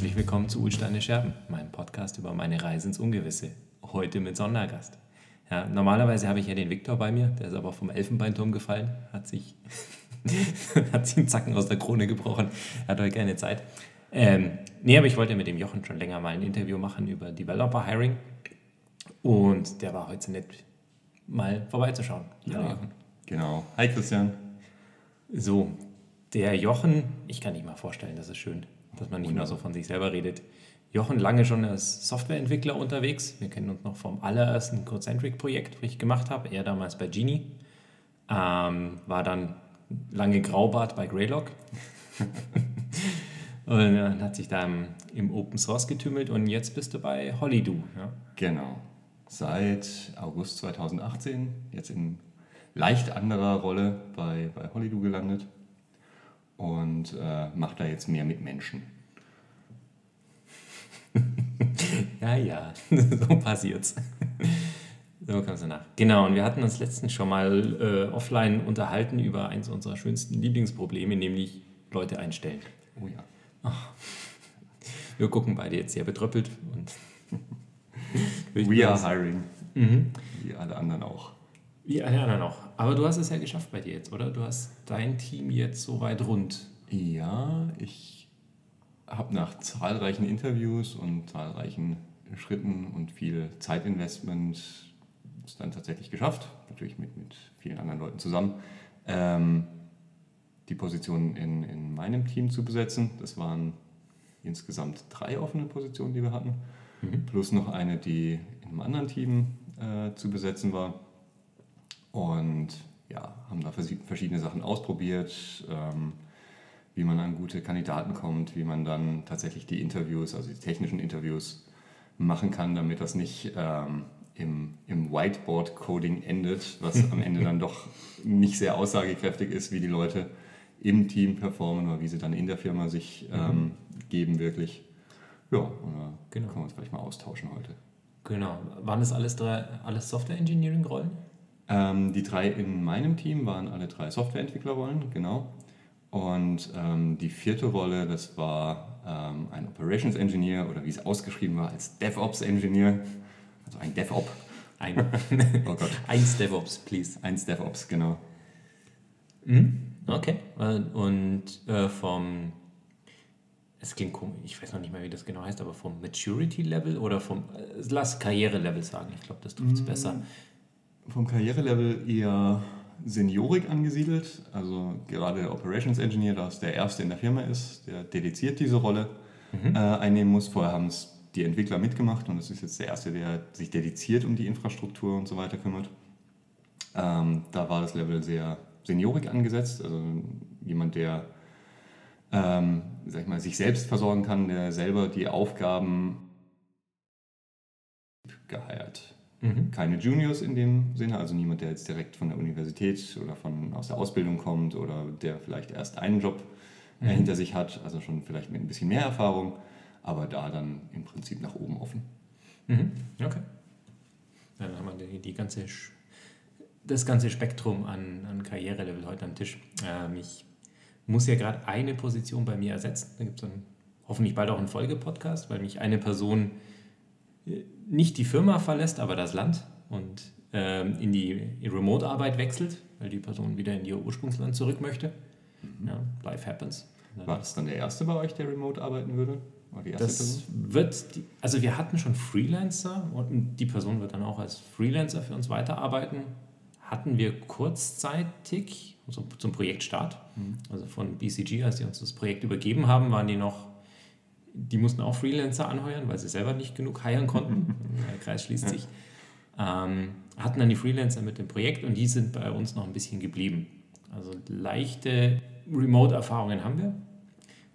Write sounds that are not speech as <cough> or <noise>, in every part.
Herzlich willkommen zu Ulsteine Scherben, meinem Podcast über meine Reise ins Ungewisse. Heute mit Sondergast. Ja, normalerweise habe ich ja den Viktor bei mir, der ist aber vom Elfenbeinturm gefallen, hat sich, <laughs> hat sich einen Zacken aus der Krone gebrochen, hat heute keine Zeit. Ähm, nee, aber ich wollte mit dem Jochen schon länger mal ein Interview machen über Developer Hiring und der war heute so nett, mal vorbeizuschauen. Ja, genau. Hi Christian. So, der Jochen, ich kann nicht mal vorstellen, das ist schön, dass man nicht mehr so von sich selber redet. Jochen lange schon als Softwareentwickler unterwegs. Wir kennen uns noch vom allerersten Codecentric-Projekt, das ich gemacht habe. Er damals bei Genie. Ähm, war dann lange Graubart bei Greylock. <laughs> und äh, hat sich da im, im, Open Source getümmelt und jetzt bist du bei Hollydoo. Ja? Genau. Seit August 2018, jetzt in leicht anderer Rolle bei, bei Hollydoo gelandet und äh, macht da jetzt mehr mit Menschen. <laughs> ja, ja, <laughs> so passiert's. So kommst du nach. Genau, und wir hatten uns letztens schon mal äh, offline unterhalten über eins unserer schönsten Lieblingsprobleme, nämlich Leute einstellen. Oh ja. Ach. Wir gucken beide jetzt sehr betröppelt und. <laughs> We are hiring. Mhm. Wie alle anderen auch. Wie alle anderen auch. Aber du hast es ja geschafft bei dir jetzt, oder? Du hast dein Team jetzt so weit rund. Ja, ich habe nach zahlreichen Interviews und zahlreichen Schritten und viel Zeitinvestment es dann tatsächlich geschafft, natürlich mit, mit vielen anderen Leuten zusammen, ähm, die Position in, in meinem Team zu besetzen. Das waren insgesamt drei offene Positionen, die wir hatten, mhm. plus noch eine, die in einem anderen Team äh, zu besetzen war. Und ja, haben da verschiedene Sachen ausprobiert. Ähm, wie man an gute Kandidaten kommt, wie man dann tatsächlich die Interviews, also die technischen Interviews machen kann, damit das nicht ähm, im, im Whiteboard-Coding endet, was am Ende <laughs> dann doch nicht sehr aussagekräftig ist, wie die Leute im Team performen oder wie sie dann in der Firma sich mhm. ähm, geben wirklich. Ja, und da genau. können wir uns vielleicht mal austauschen heute. Genau. Waren das alles drei, alles Software-Engineering-Rollen? Ähm, die drei in meinem Team waren alle drei Software-Entwickler-Rollen, genau. Und ähm, die vierte Rolle, das war ähm, ein Operations Engineer oder wie es ausgeschrieben war, als DevOps Engineer, also ein DevOps. Ein, <laughs> oh Gott. Eins DevOps, please. Eins DevOps, genau. Mhm. Okay. Und äh, vom, es klingt komisch, ich weiß noch nicht mehr, wie das genau heißt, aber vom Maturity Level oder vom, äh, lass Karriere Level sagen, ich glaube, das trifft es mhm. besser. Vom Karriere Level eher Seniorik angesiedelt. Also gerade der Operations Engineer, da es der Erste in der Firma ist, der dediziert diese Rolle mhm. äh, einnehmen muss. Vorher haben es die Entwickler mitgemacht und das ist jetzt der Erste, der sich dediziert um die Infrastruktur und so weiter kümmert. Ähm, da war das Level sehr seniorig angesetzt, also jemand, der ähm, sag ich mal, sich selbst versorgen kann, der selber die Aufgaben geheiert Mhm. Keine Juniors in dem Sinne, also niemand, der jetzt direkt von der Universität oder von, aus der Ausbildung kommt oder der vielleicht erst einen Job äh, mhm. hinter sich hat, also schon vielleicht mit ein bisschen mehr Erfahrung, aber da dann im Prinzip nach oben offen. Mhm. Okay. Dann haben wir die, die ganze, das ganze Spektrum an, an Karrierelevel heute am Tisch. Ähm, ich muss ja gerade eine Position bei mir ersetzen. Da gibt es hoffentlich bald auch einen Folgepodcast, weil mich eine Person nicht die Firma verlässt, aber das Land und ähm, in die Remote-Arbeit wechselt, weil die Person wieder in ihr Ursprungsland zurück möchte. Mhm. Ja, life happens. War das dann der erste bei euch, der remote arbeiten würde? das Person? wird, die, also wir hatten schon Freelancer und die Person wird dann auch als Freelancer für uns weiterarbeiten. Hatten wir kurzzeitig also zum Projektstart, mhm. also von BCG, als sie uns das Projekt übergeben haben, waren die noch die mussten auch Freelancer anheuern, weil sie selber nicht genug heiern konnten. <laughs> Der Kreis schließt sich. Ähm, hatten dann die Freelancer mit dem Projekt und die sind bei uns noch ein bisschen geblieben. Also leichte Remote-Erfahrungen haben wir,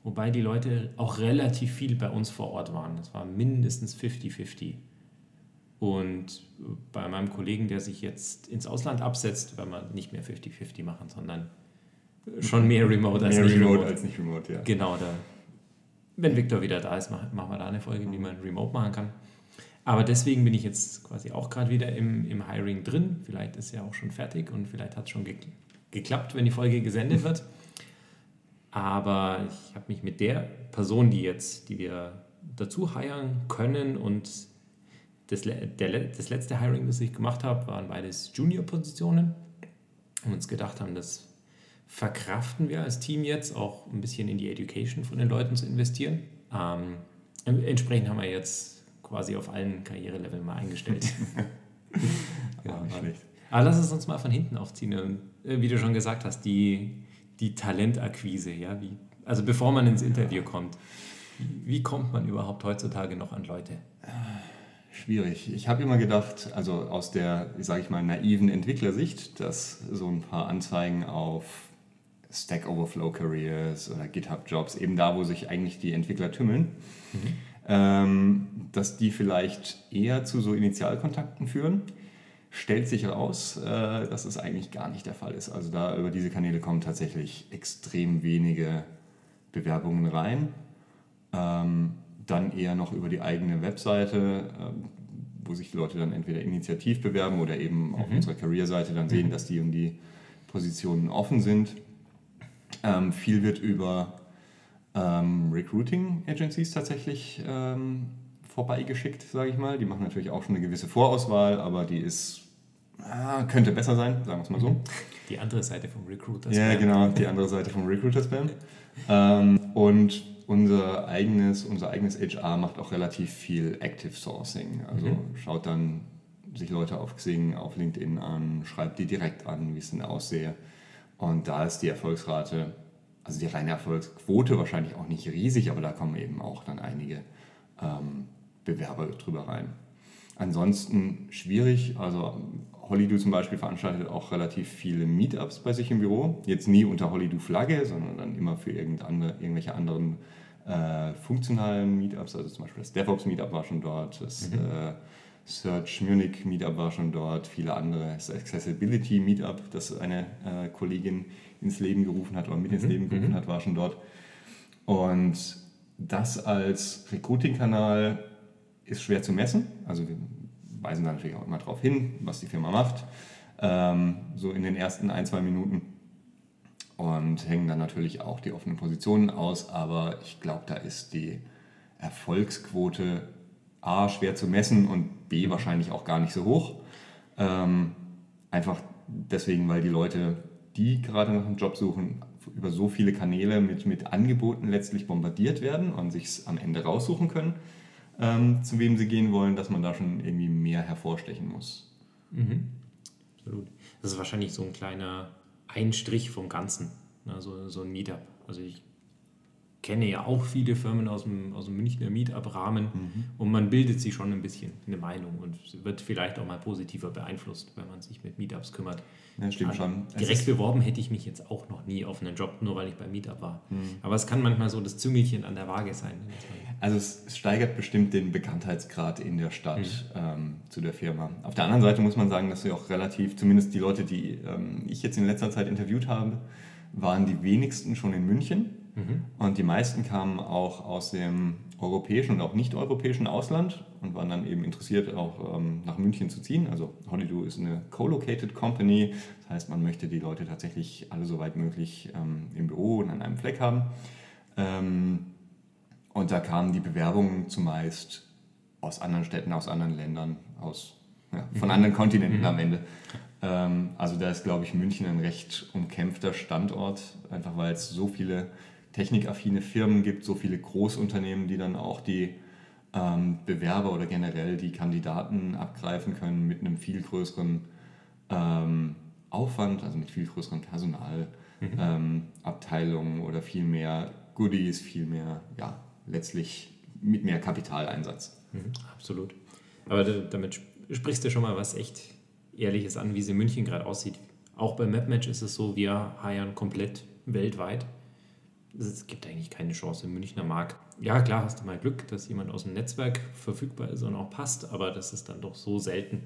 wobei die Leute auch relativ viel bei uns vor Ort waren. Das war mindestens 50-50. Und bei meinem Kollegen, der sich jetzt ins Ausland absetzt, werden wir nicht mehr 50-50 machen, sondern schon mehr Remote als mehr nicht Remote. Remote als nicht Remote, ja. Genau, da wenn Victor wieder da ist, machen wir da eine Folge, wie man remote machen kann. Aber deswegen bin ich jetzt quasi auch gerade wieder im, im Hiring drin. Vielleicht ist ja auch schon fertig und vielleicht hat es schon geklappt, wenn die Folge gesendet wird. Aber ich habe mich mit der Person, die jetzt, die wir dazu hiren können und das, der, das letzte Hiring, das ich gemacht habe, waren beides Junior-Positionen und uns gedacht haben, das verkraften wir als Team jetzt auch ein bisschen in die Education von den Leuten zu investieren. Ähm, entsprechend haben wir jetzt quasi auf allen Karriereleveln mal eingestellt. <laughs> genau, <laughs> Aber lass es uns mal von hinten aufziehen. Und, äh, wie du schon gesagt hast, die, die Talentakquise, ja, wie, also bevor man ins Interview kommt. Wie kommt man überhaupt heutzutage noch an Leute? Schwierig. Ich habe immer gedacht, also aus der, sage ich mal, naiven Entwicklersicht, dass so ein paar Anzeigen auf Stack Overflow Careers oder GitHub Jobs, eben da, wo sich eigentlich die Entwickler tümmeln, mhm. ähm, dass die vielleicht eher zu so Initialkontakten führen. Stellt sich heraus, äh, dass es eigentlich gar nicht der Fall ist. Also da über diese Kanäle kommen tatsächlich extrem wenige Bewerbungen rein. Ähm, dann eher noch über die eigene Webseite, ähm, wo sich die Leute dann entweder initiativ bewerben oder eben mhm. auf unserer Career-Seite dann sehen, mhm. dass die und die Positionen offen sind. Ähm, viel wird über ähm, Recruiting-Agencies tatsächlich ähm, vorbeigeschickt, sage ich mal. Die machen natürlich auch schon eine gewisse Vorauswahl, aber die ist ah, könnte besser sein, sagen wir es mal so. <laughs> Die andere Seite vom Recruiter Spam. Ja, genau, die andere Seite vom Recruiter Spam. ähm, und unser eigenes, unser eigenes HR macht auch relativ viel Active Sourcing. Also mhm. schaut dann sich Leute auf Xing, auf LinkedIn an, schreibt die direkt an, wie es denn aussehe. Und da ist die Erfolgsrate, also die reine Erfolgsquote wahrscheinlich auch nicht riesig, aber da kommen eben auch dann einige ähm, Bewerber drüber rein. Ansonsten schwierig, also Hollydo zum Beispiel veranstaltet auch relativ viele Meetups bei sich im Büro. Jetzt nie unter Hollydo-Flagge, sondern dann immer für irgendwelche anderen äh, funktionalen Meetups. Also zum Beispiel das DevOps Meetup war schon dort, das mhm. äh, Search Munich Meetup war schon dort, viele andere. Das Accessibility Meetup, das eine äh, Kollegin ins Leben gerufen hat oder mit ins mhm. Leben gerufen mhm. hat, war schon dort. Und das als Recruiting-Kanal ist schwer zu messen. Also wir weisen da natürlich auch immer darauf hin, was die Firma macht, ähm, so in den ersten ein, zwei Minuten und hängen dann natürlich auch die offenen Positionen aus, aber ich glaube, da ist die Erfolgsquote A schwer zu messen und B wahrscheinlich auch gar nicht so hoch. Ähm, einfach deswegen, weil die Leute, die gerade nach einem Job suchen, über so viele Kanäle mit, mit Angeboten letztlich bombardiert werden und sich am Ende raussuchen können ähm, zu wem sie gehen wollen, dass man da schon irgendwie mehr hervorstechen muss. Mhm. Absolut. Das ist wahrscheinlich so ein kleiner Einstrich vom Ganzen, ne? so, so ein Meetup. Also ich kenne ja auch viele Firmen aus dem, aus dem Münchner Meetup-Rahmen mhm. und man bildet sich schon ein bisschen eine Meinung und wird vielleicht auch mal positiver beeinflusst, wenn man sich mit Meetups kümmert. Ja, stimmt also schon. Direkt beworben hätte ich mich jetzt auch noch nie auf einen Job, nur weil ich beim Meetup war. Mhm. Aber es kann manchmal so das Züngelchen an der Waage sein. Also es steigert bestimmt den Bekanntheitsgrad in der Stadt mhm. ähm, zu der Firma. Auf der anderen Seite muss man sagen, dass wir auch relativ, zumindest die Leute, die ähm, ich jetzt in letzter Zeit interviewt habe, waren die wenigsten schon in München Mhm. Und die meisten kamen auch aus dem europäischen und auch nicht-europäischen Ausland und waren dann eben interessiert, auch ähm, nach München zu ziehen. Also Holido ist eine co-located Company, das heißt, man möchte die Leute tatsächlich alle so weit möglich ähm, im Büro und an einem Fleck haben. Ähm, und da kamen die Bewerbungen zumeist aus anderen Städten, aus anderen Ländern, aus, ja, von mhm. anderen Kontinenten mhm. am Ende. Ähm, also da ist, glaube ich, München ein recht umkämpfter Standort, einfach weil es so viele technikaffine Firmen gibt, so viele Großunternehmen, die dann auch die ähm, Bewerber oder generell die Kandidaten abgreifen können mit einem viel größeren ähm, Aufwand, also mit viel größeren Personalabteilungen mhm. ähm, oder viel mehr Goodies, viel mehr, ja, letztlich mit mehr Kapitaleinsatz. Mhm, absolut. Aber damit sprichst du schon mal was echt Ehrliches an, wie es in München gerade aussieht. Auch bei MapMatch ist es so, wir heiern komplett weltweit es gibt eigentlich keine Chance im Münchner Markt. Ja, klar hast du mal Glück, dass jemand aus dem Netzwerk verfügbar ist und auch passt, aber das ist dann doch so selten,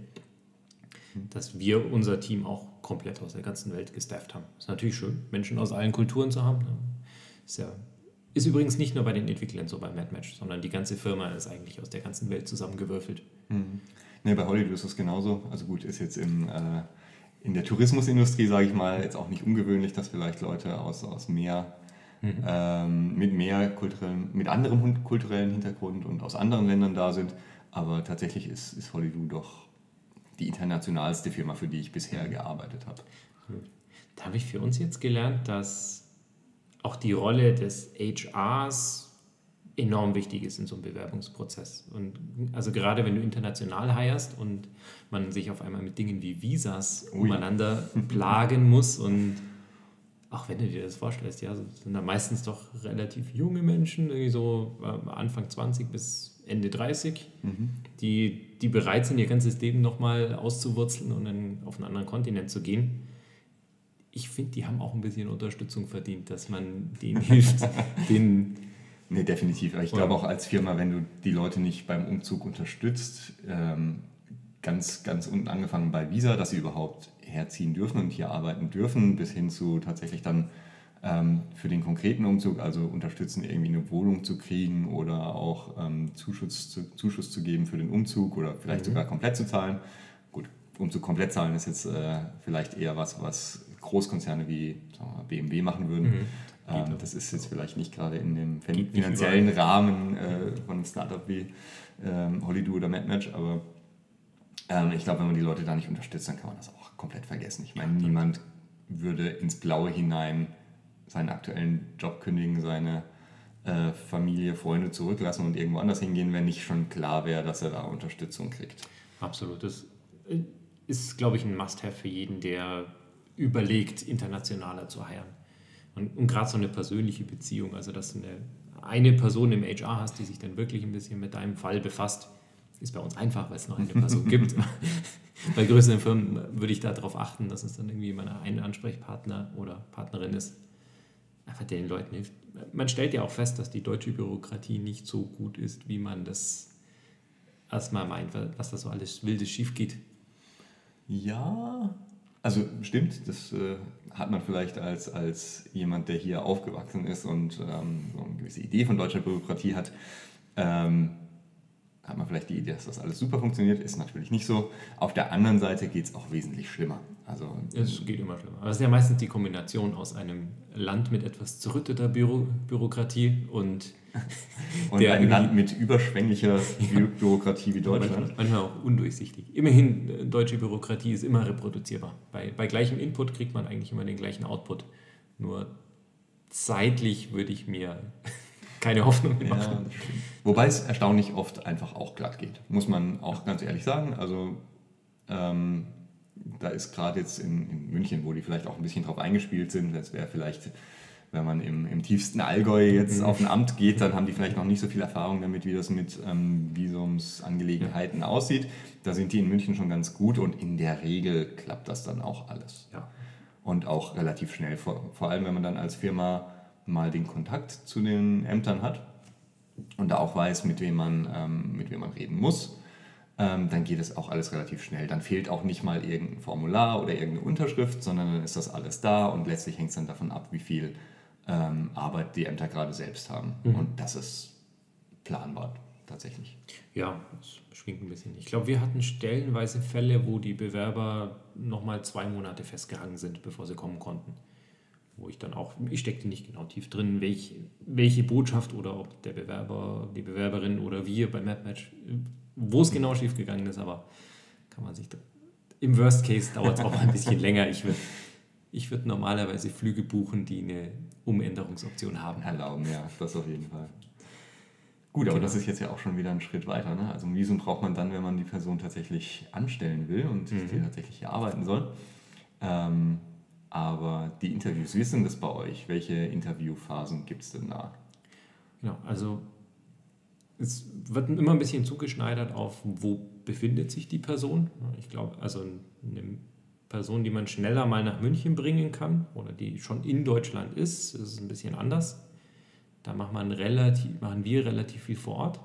dass wir unser Team auch komplett aus der ganzen Welt gestafft haben. Ist natürlich schön, Menschen aus allen Kulturen zu haben. Ist ja ist übrigens nicht nur bei den Entwicklern so bei MadMatch, sondern die ganze Firma ist eigentlich aus der ganzen Welt zusammengewürfelt. Mhm. Nee, bei Hollywood ist es genauso. Also gut, ist jetzt im, äh, in der Tourismusindustrie, sage ich mal, jetzt auch nicht ungewöhnlich, dass vielleicht Leute aus, aus mehr mhm. ähm, mit mehr kulturellen, mit anderem kulturellen Hintergrund und aus anderen Ländern da sind. Aber tatsächlich ist, ist Hollywood doch die internationalste Firma, für die ich bisher mhm. gearbeitet habe. Da habe ich für uns jetzt gelernt, dass auch die Rolle des HRs enorm wichtig ist in so einem Bewerbungsprozess. Und also gerade wenn du international heierst und man sich auf einmal mit Dingen wie Visas umeinander plagen muss und auch wenn du dir das vorstellst, ja, sind da meistens doch relativ junge Menschen, irgendwie so äh, Anfang 20 bis Ende 30, mhm. die, die bereit sind, ihr ganzes Leben nochmal auszuwurzeln und dann auf einen anderen Kontinent zu gehen. Ich finde, die haben auch ein bisschen Unterstützung verdient, dass man denen <laughs> hilft, den Nee, definitiv. ich glaube auch als Firma, wenn du die Leute nicht beim Umzug unterstützt, ähm, ganz, ganz unten angefangen bei Visa, dass sie überhaupt herziehen dürfen und hier arbeiten dürfen, bis hin zu tatsächlich dann ähm, für den konkreten Umzug, also unterstützen, irgendwie eine Wohnung zu kriegen oder auch ähm, Zuschuss, zu, Zuschuss zu geben für den Umzug oder vielleicht mhm. sogar komplett zu zahlen. Gut, Umzug komplett zahlen ist jetzt äh, vielleicht eher was, was Großkonzerne wie wir, BMW machen würden. Mhm. Ähm, das ist jetzt vielleicht nicht gerade in dem finanziellen Rahmen äh, von einem Startup wie ähm, Hollydo oder MadMatch, aber ähm, ich glaube, wenn man die Leute da nicht unterstützt, dann kann man das auch komplett vergessen. Ich meine, niemand würde ins Blaue hinein seinen aktuellen Job kündigen, seine äh, Familie, Freunde zurücklassen und irgendwo anders hingehen, wenn nicht schon klar wäre, dass er da Unterstützung kriegt. Absolut. Das äh, ist, glaube ich, ein Must-Have für jeden, der überlegt, internationaler zu heiern. Und, und gerade so eine persönliche Beziehung, also dass du eine, eine Person im HR hast, die sich dann wirklich ein bisschen mit deinem Fall befasst, ist bei uns einfach, weil es noch eine Person gibt. <laughs> bei größeren Firmen würde ich darauf achten, dass es dann irgendwie immer ein Ansprechpartner oder Partnerin ist, einfach den Leuten hilft. Man stellt ja auch fest, dass die deutsche Bürokratie nicht so gut ist, wie man das erstmal meint, was da so alles wildes schief geht. Ja, also stimmt, das äh, hat man vielleicht als, als jemand, der hier aufgewachsen ist und ähm, so eine gewisse Idee von deutscher Bürokratie hat, ähm, hat man vielleicht die Idee, dass das alles super funktioniert. Ist natürlich nicht so. Auf der anderen Seite geht es auch wesentlich schlimmer. Also, es geht immer schlimmer. Aber es ist ja meistens die Kombination aus einem Land mit etwas zerrütteter Büro Bürokratie und <laughs> und ein Land mit überschwänglicher <laughs> Bürokratie wie Deutschland. Manchmal auch undurchsichtig. Immerhin, äh, deutsche Bürokratie ist immer reproduzierbar. Bei, bei gleichem Input kriegt man eigentlich immer den gleichen Output. Nur zeitlich würde ich mir keine Hoffnung mehr machen. Ja, Wobei es erstaunlich oft einfach auch glatt geht, muss man auch ganz ehrlich sagen. Also ähm, da ist gerade jetzt in, in München, wo die vielleicht auch ein bisschen drauf eingespielt sind, das wäre vielleicht wenn man im, im tiefsten Allgäu jetzt mhm. auf ein Amt geht, dann haben die vielleicht noch nicht so viel Erfahrung damit, wie das mit ähm, Visumsangelegenheiten aussieht. Da sind die in München schon ganz gut und in der Regel klappt das dann auch alles. Ja. Und auch relativ schnell, vor, vor allem wenn man dann als Firma mal den Kontakt zu den Ämtern hat und da auch weiß, mit wem man, ähm, mit wem man reden muss, ähm, dann geht es auch alles relativ schnell. Dann fehlt auch nicht mal irgendein Formular oder irgendeine Unterschrift, sondern dann ist das alles da und letztlich hängt es dann davon ab, wie viel ähm, Arbeit die Ämter gerade selbst haben. Mhm. Und das ist planbar tatsächlich. Ja, das schwingt ein bisschen. Ich glaube, wir hatten stellenweise Fälle, wo die Bewerber nochmal zwei Monate festgehangen sind, bevor sie kommen konnten. Wo ich dann auch, ich steckte nicht genau tief drin, welch, welche Botschaft oder ob der Bewerber, die Bewerberin oder wir bei MapMatch, wo es genau schief gegangen ist, aber kann man sich, im Worst Case dauert es auch ein bisschen länger. Ich würde ich würde normalerweise Flüge buchen, die eine Umänderungsoption haben. Erlauben, ja, das auf jeden Fall. Gut, aber genau. das ist jetzt ja auch schon wieder ein Schritt weiter. Ne? Also ein Visum braucht man dann, wenn man die Person tatsächlich anstellen will und mhm. die tatsächlich hier arbeiten soll. Ähm, aber die Interviews, wie ist denn das bei euch? Welche Interviewphasen gibt es denn da? Genau, also es wird immer ein bisschen zugeschneidert auf, wo befindet sich die Person. Ich glaube, also eine Person, die man schneller mal nach München bringen kann oder die schon in Deutschland ist, ist ein bisschen anders. Da macht man relativ, machen wir relativ viel vor Ort.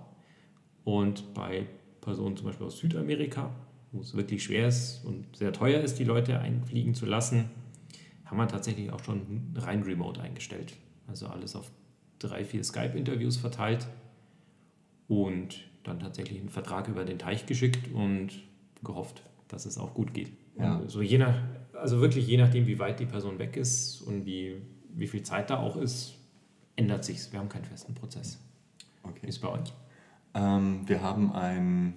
Und bei Personen zum Beispiel aus Südamerika, wo es wirklich schwer ist und sehr teuer ist, die Leute einfliegen zu lassen, haben wir tatsächlich auch schon rein remote eingestellt. Also alles auf drei, vier Skype-Interviews verteilt und dann tatsächlich einen Vertrag über den Teich geschickt und gehofft, dass es auch gut geht. Ja. So je nach, also wirklich je nachdem, wie weit die Person weg ist und wie, wie viel Zeit da auch ist, ändert sich. Wir haben keinen festen Prozess. Okay. Wie ist bei euch? Ähm, wir haben ein,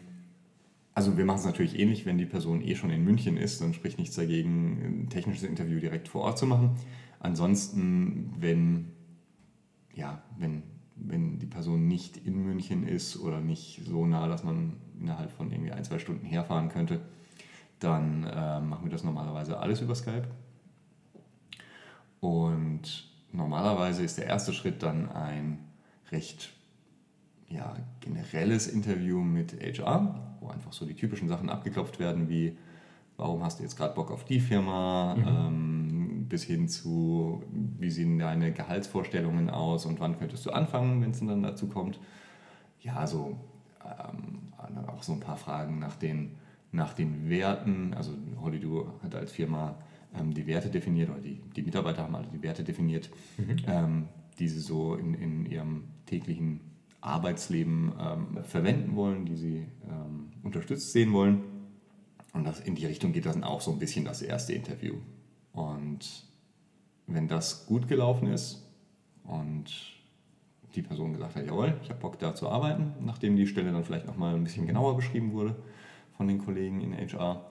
also wir machen es natürlich ähnlich, wenn die Person eh schon in München ist, dann spricht nichts dagegen, ein technisches Interview direkt vor Ort zu machen. Ansonsten, wenn, ja, wenn, wenn die Person nicht in München ist oder nicht so nah, dass man innerhalb von irgendwie ein, zwei Stunden herfahren könnte, dann äh, machen wir das normalerweise alles über Skype. Und normalerweise ist der erste Schritt dann ein recht ja, generelles Interview mit HR, wo einfach so die typischen Sachen abgeklopft werden, wie warum hast du jetzt gerade Bock auf die Firma, mhm. ähm, bis hin zu, wie sehen deine Gehaltsvorstellungen aus und wann könntest du anfangen, wenn es dann dazu kommt. Ja, so ähm, auch so ein paar Fragen nach den, nach den Werten. Also Holido hat als Firma ähm, die Werte definiert, oder die, die Mitarbeiter haben alle die Werte definiert, mhm. ähm, die sie so in, in ihrem täglichen Arbeitsleben ähm, verwenden wollen, die sie ähm, unterstützt sehen wollen. Und das, in die Richtung geht dann auch so ein bisschen das erste Interview. Und wenn das gut gelaufen ist und die Person gesagt hat, jawohl, ich habe Bock da zu arbeiten, nachdem die Stelle dann vielleicht nochmal ein bisschen genauer beschrieben wurde von den Kollegen in HR,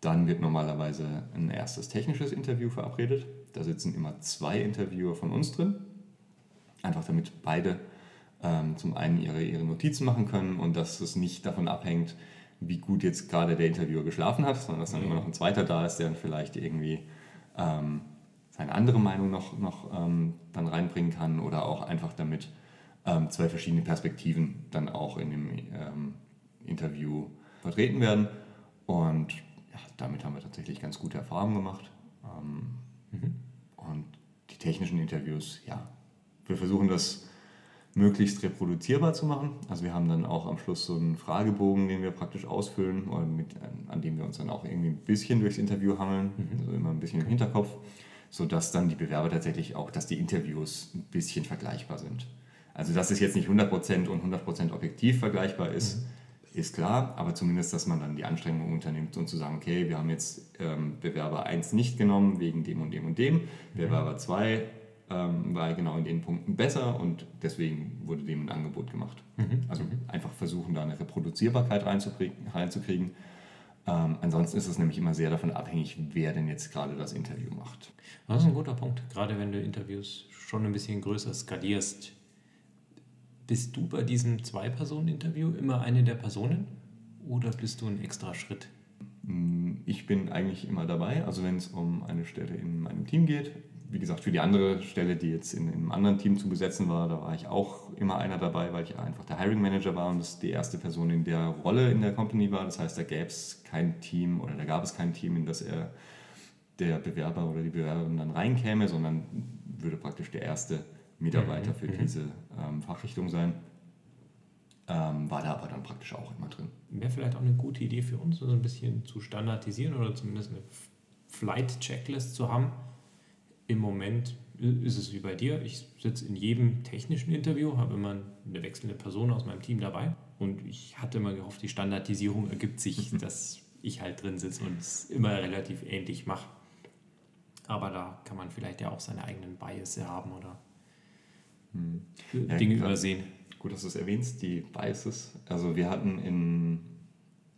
dann wird normalerweise ein erstes technisches Interview verabredet. Da sitzen immer zwei Interviewer von uns drin, einfach damit beide ähm, zum einen ihre, ihre Notizen machen können und dass es nicht davon abhängt, wie gut jetzt gerade der Interviewer geschlafen hat, sondern dass dann immer noch ein zweiter da ist, der dann vielleicht irgendwie ähm, seine andere Meinung noch, noch ähm, dann reinbringen kann oder auch einfach damit ähm, zwei verschiedene Perspektiven dann auch in dem ähm, Interview vertreten werden. Und ja, damit haben wir tatsächlich ganz gute Erfahrungen gemacht. Ähm, mhm. Und die technischen Interviews, ja, wir versuchen das möglichst reproduzierbar zu machen. Also wir haben dann auch am Schluss so einen Fragebogen, den wir praktisch ausfüllen, mit, an dem wir uns dann auch irgendwie ein bisschen durchs Interview hangeln, mhm. also immer ein bisschen im Hinterkopf, sodass dann die Bewerber tatsächlich auch, dass die Interviews ein bisschen vergleichbar sind. Also dass es jetzt nicht 100% und 100% objektiv vergleichbar ist, mhm. ist klar, aber zumindest, dass man dann die Anstrengungen unternimmt und zu sagen, okay, wir haben jetzt ähm, Bewerber 1 nicht genommen wegen dem und dem und dem, mhm. Bewerber 2 ähm, war genau in den Punkten besser und deswegen wurde dem ein Angebot gemacht. Mhm. Also mhm. einfach versuchen, da eine Reproduzierbarkeit reinzukriegen. reinzukriegen. Ähm, ansonsten ist es nämlich immer sehr davon abhängig, wer denn jetzt gerade das Interview macht. Das ist ein guter Punkt, gerade wenn du Interviews schon ein bisschen größer skalierst. Bist du bei diesem Zwei-Personen-Interview immer eine der Personen oder bist du ein extra Schritt? Ich bin eigentlich immer dabei. Also wenn es um eine Stelle in meinem Team geht, wie gesagt, für die andere Stelle, die jetzt in, in, einem anderen Team zu besetzen war, da war ich auch immer einer dabei, weil ich einfach der Hiring Manager war und das die erste Person in der Rolle in der Company war. Das heißt, da gäbe es kein Team oder da gab es kein Team, in das er der Bewerber oder die Bewerberin dann reinkäme, sondern würde praktisch der erste Mitarbeiter für mhm. diese ähm, Fachrichtung sein. Ähm, war da aber dann praktisch auch immer drin. Wäre vielleicht auch eine gute Idee für uns, so ein bisschen zu standardisieren oder zumindest eine Flight-Checklist zu haben im Moment ist es wie bei dir. Ich sitze in jedem technischen Interview, habe immer eine wechselnde Person aus meinem Team dabei. Und ich hatte immer gehofft, die Standardisierung ergibt sich, <laughs> dass ich halt drin sitze und es immer relativ ähnlich mache. Aber da kann man vielleicht ja auch seine eigenen Bias haben oder hm. Dinge ja, übersehen. Gut, dass du es erwähnst, die Biases. Also wir hatten in,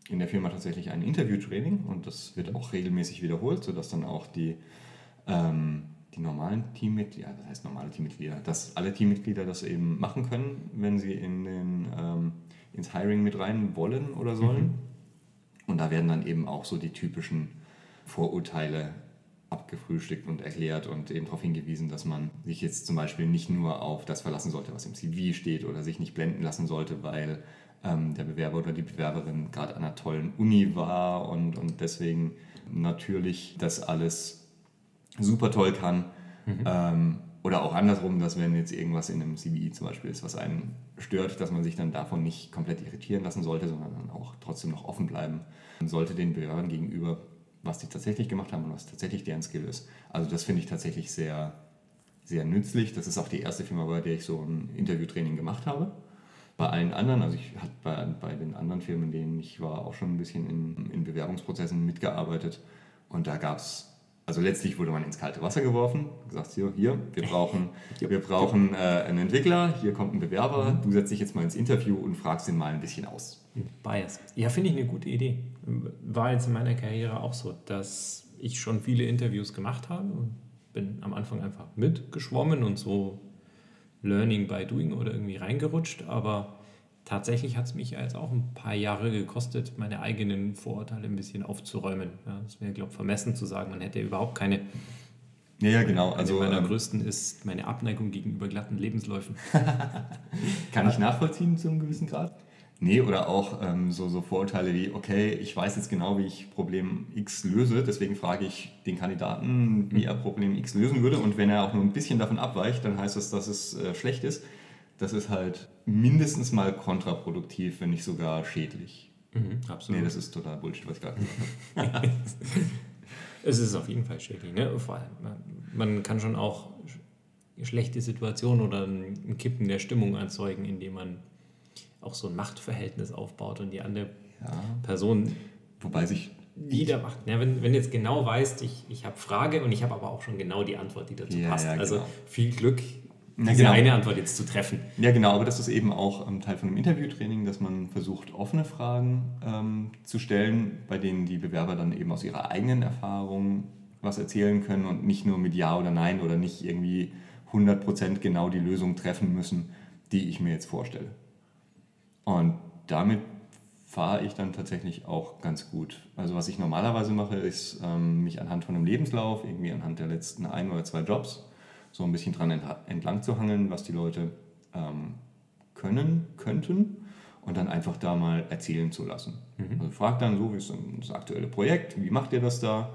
in der Firma tatsächlich ein Interview-Training und das wird auch regelmäßig wiederholt, sodass dann auch die ähm, die normalen Teammitglieder, das heißt normale Teammitglieder, dass alle Teammitglieder das eben machen können, wenn sie in den, ähm, ins Hiring mit rein wollen oder sollen. Mhm. Und da werden dann eben auch so die typischen Vorurteile abgefrühstückt und erklärt und eben darauf hingewiesen, dass man sich jetzt zum Beispiel nicht nur auf das verlassen sollte, was im CV steht oder sich nicht blenden lassen sollte, weil ähm, der Bewerber oder die Bewerberin gerade an einer tollen Uni war und, und deswegen natürlich das alles super toll kann. Mhm. Ähm, oder auch andersrum, dass wenn jetzt irgendwas in einem CBI zum Beispiel ist, was einen stört, dass man sich dann davon nicht komplett irritieren lassen sollte, sondern dann auch trotzdem noch offen bleiben sollte den Behörden gegenüber, was die tatsächlich gemacht haben und was tatsächlich deren Skill ist. Also das finde ich tatsächlich sehr, sehr nützlich. Das ist auch die erste Firma, bei der ich so ein Interviewtraining gemacht habe. Bei allen anderen, also ich habe bei, bei den anderen Firmen, in denen ich war, auch schon ein bisschen in, in Bewerbungsprozessen mitgearbeitet und da gab es Also letztlich wurde man ins kalte Wasser geworfen, gesagt, hier, hier wir brauchen, wir brauchen äh, einen Entwickler, hier kommt ein Bewerber, mhm. du setzt dich jetzt mal ins Interview und fragst ihn mal ein bisschen aus. Bias. Ja, finde ich eine gute Idee. War jetzt in meiner Karriere auch so, dass ich schon viele Interviews gemacht habe und bin am Anfang einfach mitgeschwommen und so Learning by Doing oder irgendwie reingerutscht, aber tatsächlich hat es mich jetzt auch ein paar Jahre gekostet, meine eigenen Vorurteile ein bisschen aufzuräumen. Ja, das wäre, glaube ich, vermessen zu sagen, man hätte überhaupt keine. Ja, ja, genau. Also, Eine meiner ähm, größten ist meine Abneigung gegenüber glatten Lebensläufen. <laughs> Kann ich nachvollziehen zu einem gewissen Grad? Nee, oder auch ähm, so, so Vorurteile wie, okay, ich weiß jetzt genau, wie ich Problem X löse, deswegen frage ich den Kandidaten, wie er Problem X lösen würde. Und wenn er auch nur ein bisschen davon abweicht, dann heißt das, dass es äh, schlecht ist. Das ist halt mindestens mal kontraproduktiv, wenn nicht sogar schädlich. Mhm, absolut. Nee, das ist total Bullshit, was ich gerade gesagt habe. <laughs> es ist auf jeden Fall schädlich. Ne? Vor allem, man kann schon auch schlechte Situationen oder ein Kippen der Stimmung erzeugen, indem man auch so ein Machtverhältnis aufbaut und die andere ja. Person Wobei sich wieder macht. Ja, wenn, wenn jetzt genau weißt, ich, ich habe Frage und ich habe aber auch schon genau die Antwort, die dazu ja, passt. Ja, also genau. Also viel Glück, diese genau. eine Antwort jetzt zu treffen. Ja, genau, aber das ist eben auch ähm, Teil von einem Interviewtraining, dass man versucht, offene Fragen ähm, zu stellen, bei denen die Bewerber dann eben aus ihrer eigenen Erfahrung was erzählen können und nicht nur mit Ja oder Nein oder nicht irgendwie 100% genau die Lösung treffen müssen, die ich mir jetzt vorstelle. Und damit fahre ich dann tatsächlich auch ganz gut. Also was ich normalerweise mache, ist ähm, mich anhand von einem Lebenslauf, irgendwie anhand der letzten ein oder zwei Jobs, so ein bisschen dran entlang zu hangeln, was die Leute ähm, können, könnten und dann einfach da mal erzählen zu lassen. Mhm. Also frag dann so, wie ist das aktuelle Projekt, wie macht ihr das da?